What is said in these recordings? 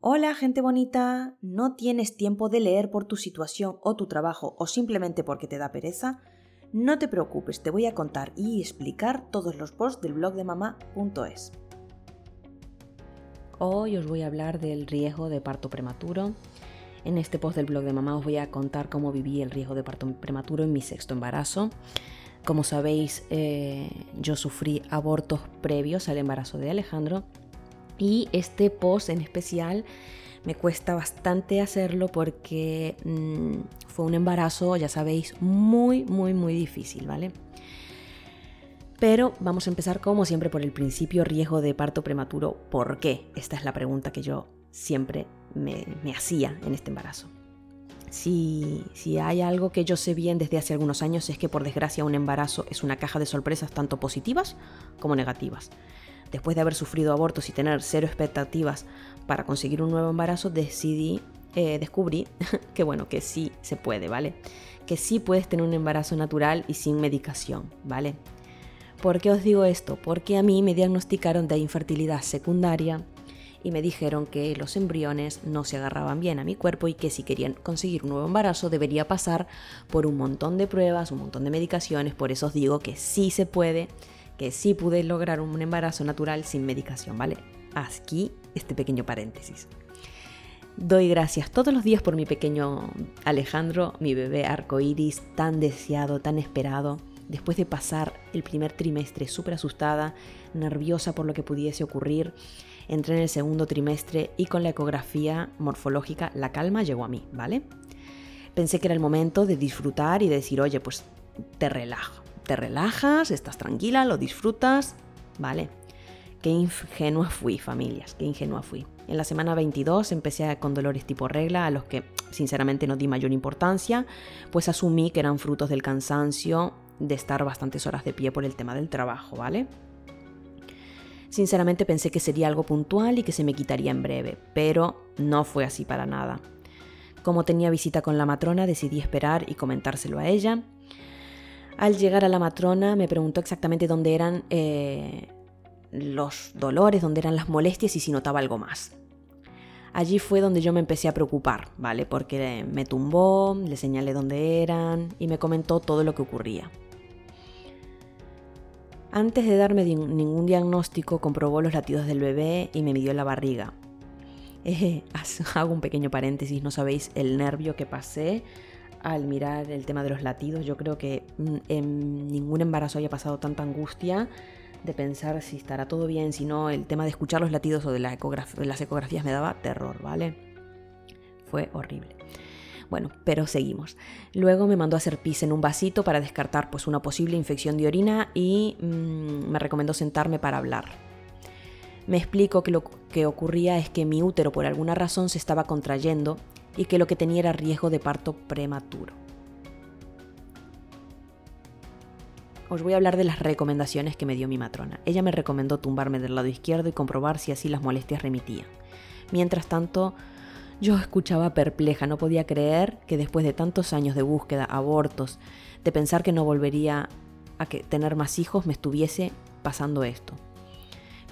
Hola gente bonita, ¿no tienes tiempo de leer por tu situación o tu trabajo o simplemente porque te da pereza? No te preocupes, te voy a contar y explicar todos los posts del blog de mamá.es. Hoy os voy a hablar del riesgo de parto prematuro. En este post del blog de mamá os voy a contar cómo viví el riesgo de parto prematuro en mi sexto embarazo. Como sabéis, eh, yo sufrí abortos previos al embarazo de Alejandro y este post en especial me cuesta bastante hacerlo porque mm, fue un embarazo, ya sabéis, muy, muy, muy difícil, ¿vale? Pero vamos a empezar como siempre por el principio, riesgo de parto prematuro. ¿Por qué? Esta es la pregunta que yo siempre me, hacía en este embarazo. Si, si, hay algo que yo sé bien desde hace algunos años es que por desgracia un embarazo es una caja de sorpresas tanto positivas como negativas después de haber sufrido abortos y tener cero expectativas para conseguir un nuevo embarazo, decidí, eh, descubrí que bueno, que sí se puede, ¿vale? Que sí puedes tener un embarazo natural y sin medicación, ¿vale? ¿Por qué os digo esto? Porque a mí me diagnosticaron de infertilidad secundaria y me dijeron que los embriones no se agarraban bien a mi cuerpo y que si querían conseguir un nuevo embarazo debería pasar por un montón de pruebas, un montón de medicaciones, por eso os digo que sí se puede que sí pude lograr un embarazo natural sin medicación, ¿vale? Aquí este pequeño paréntesis. Doy gracias todos los días por mi pequeño Alejandro, mi bebé arcoíris, tan deseado, tan esperado. Después de pasar el primer trimestre súper asustada, nerviosa por lo que pudiese ocurrir, entré en el segundo trimestre y con la ecografía morfológica la calma llegó a mí, ¿vale? Pensé que era el momento de disfrutar y de decir, oye, pues te relajo, te relajas, estás tranquila, lo disfrutas, ¿vale? Qué ingenua fui, familias, qué ingenua fui. En la semana 22 empecé con dolores tipo regla, a los que sinceramente no di mayor importancia, pues asumí que eran frutos del cansancio de estar bastantes horas de pie por el tema del trabajo, ¿vale? Sinceramente pensé que sería algo puntual y que se me quitaría en breve, pero no fue así para nada. Como tenía visita con la matrona, decidí esperar y comentárselo a ella, al llegar a la matrona me preguntó exactamente dónde eran eh, los dolores, dónde eran las molestias y si notaba algo más. Allí fue donde yo me empecé a preocupar, ¿vale? Porque me tumbó, le señalé dónde eran y me comentó todo lo que ocurría. Antes de darme ningún diagnóstico, comprobó los latidos del bebé y me midió la barriga. Eh, hago un pequeño paréntesis, no sabéis el nervio que pasé al mirar el tema de los latidos. Yo creo que mm, en ningún embarazo haya pasado tanta angustia de pensar si estará todo bien, si no, el tema de escuchar los latidos o de, las ecografías me daba terror, ¿vale? Fue horrible. Bueno, pero seguimos. Luego me mandó a hacer pis en un vasito para descartar pues, una posible infección de orina y mm, me recomendó sentarme para hablar. Me explico que lo que ocurría es que mi útero por alguna razón se estaba contrayendo y que lo que tenía era riesgo de parto prematuro. Os voy a hablar de las recomendaciones que me dio mi matrona. Ella me recomendó tumbarme del lado izquierdo y comprobar si así las molestias remitían. Mientras tanto, yo escuchaba perpleja, no podía creer que después de tantos años de búsqueda, abortos, de pensar que no volvería a tener más hijos, me estuviese pasando esto.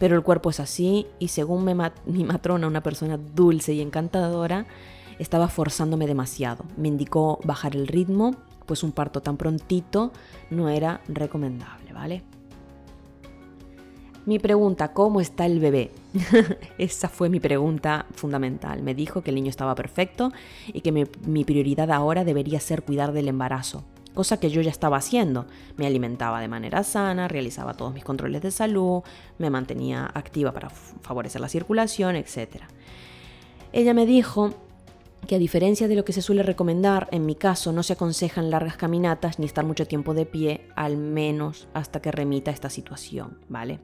Pero el cuerpo es así y según mi matrona, una persona dulce y encantadora, estaba forzándome demasiado. Me indicó bajar el ritmo, pues un parto tan prontito no era recomendable, ¿vale? Mi pregunta, ¿cómo está el bebé? Esa fue mi pregunta fundamental. Me dijo que el niño estaba perfecto y que mi, prioridad ahora debería ser cuidar del embarazo, cosa que yo ya estaba haciendo. Me alimentaba de manera sana, realizaba todos mis controles de salud, me mantenía activa para favorecer la circulación, etc. Ella me dijo que a diferencia de lo que se suele recomendar, en mi caso no se aconsejan largas caminatas ni estar mucho tiempo de pie, al menos hasta que remita esta situación, ¿vale?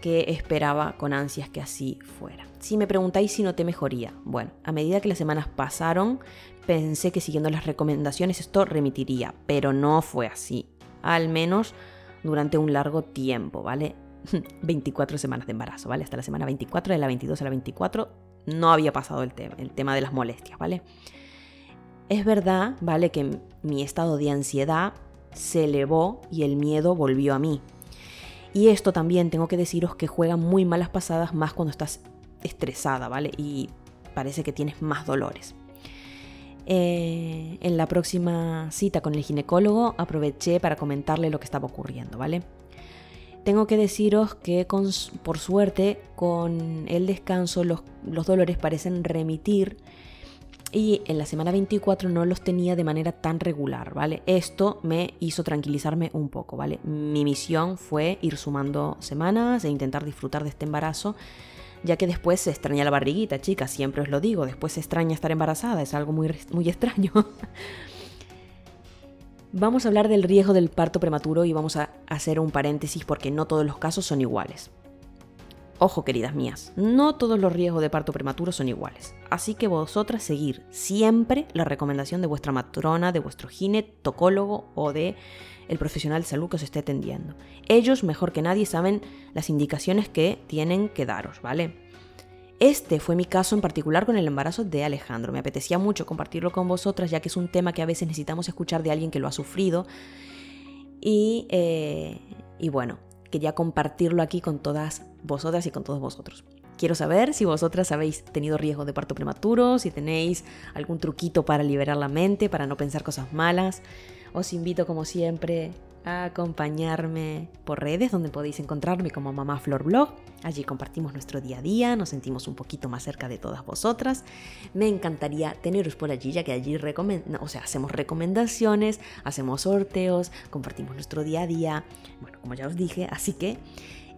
Que esperaba con ansias que así fuera. Si me preguntáis si noté mejoría, bueno, a medida que las semanas pasaron, pensé que siguiendo las recomendaciones esto remitiría, pero no fue así, al menos durante un largo tiempo, ¿vale? 24 semanas de embarazo, ¿vale? Hasta la semana 24, de la 22 a la 24 no había pasado el tema, el tema de las molestias, ¿vale? Es verdad, ¿vale? Que mi estado de ansiedad se elevó y el miedo volvió a mí. Y esto también tengo que deciros que juega muy malas pasadas más cuando estás estresada, ¿vale? Y parece que tienes más dolores. Eh, en la próxima cita con el ginecólogo aproveché para comentarle lo que estaba ocurriendo, ¿vale? Tengo que deciros que por suerte con el descanso los, los dolores parecen remitir y en la semana 24 no los tenía de manera tan regular, ¿vale? Esto me hizo tranquilizarme un poco, ¿vale? Mi misión fue ir sumando semanas e intentar disfrutar de este embarazo ya que después se extraña la barriguita, chicas, siempre os lo digo, después se extraña estar embarazada, es algo muy, muy extraño. vamos a hablar del riesgo del parto prematuro y vamos a hacer un paréntesis porque no todos los casos son iguales. Ojo, queridas mías, no todos los riesgos de parto prematuro son iguales. Así que vosotras seguir siempre la recomendación de vuestra matrona, de vuestro ginecólogo o de el profesional de salud que os esté atendiendo. Ellos, mejor que nadie, saben las indicaciones que tienen que daros, ¿vale? Este fue mi caso en particular con el embarazo de Alejandro. Me apetecía mucho compartirlo con vosotras, ya que es un tema que a veces necesitamos escuchar de alguien que lo ha sufrido. Y, eh, y bueno, quería compartirlo aquí con todas vosotras y con todos vosotros. Quiero saber si vosotras habéis tenido riesgo de parto prematuro, si tenéis algún truquito para liberar la mente, para no pensar cosas malas. Os invito como siempre acompañarme por redes donde podéis encontrarme como Mamá Flor Blog. Allí compartimos nuestro día a día, nos sentimos un poquito más cerca de todas vosotras. Me encantaría teneros por allí, ya que allí o hacemos recomendaciones, hacemos sorteos, compartimos nuestro día a día. Bueno, como ya os dije, así que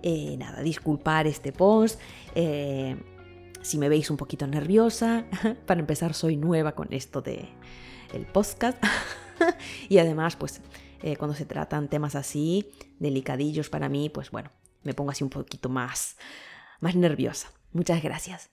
eh, nada, disculpar este post. Eh, si me veis un poquito nerviosa, para empezar soy nueva con esto de el podcast. y además, pues eh, cuando se tratan temas así, delicadillos para mí, pues bueno, me pongo así un poquito más, más nerviosa. Muchas gracias.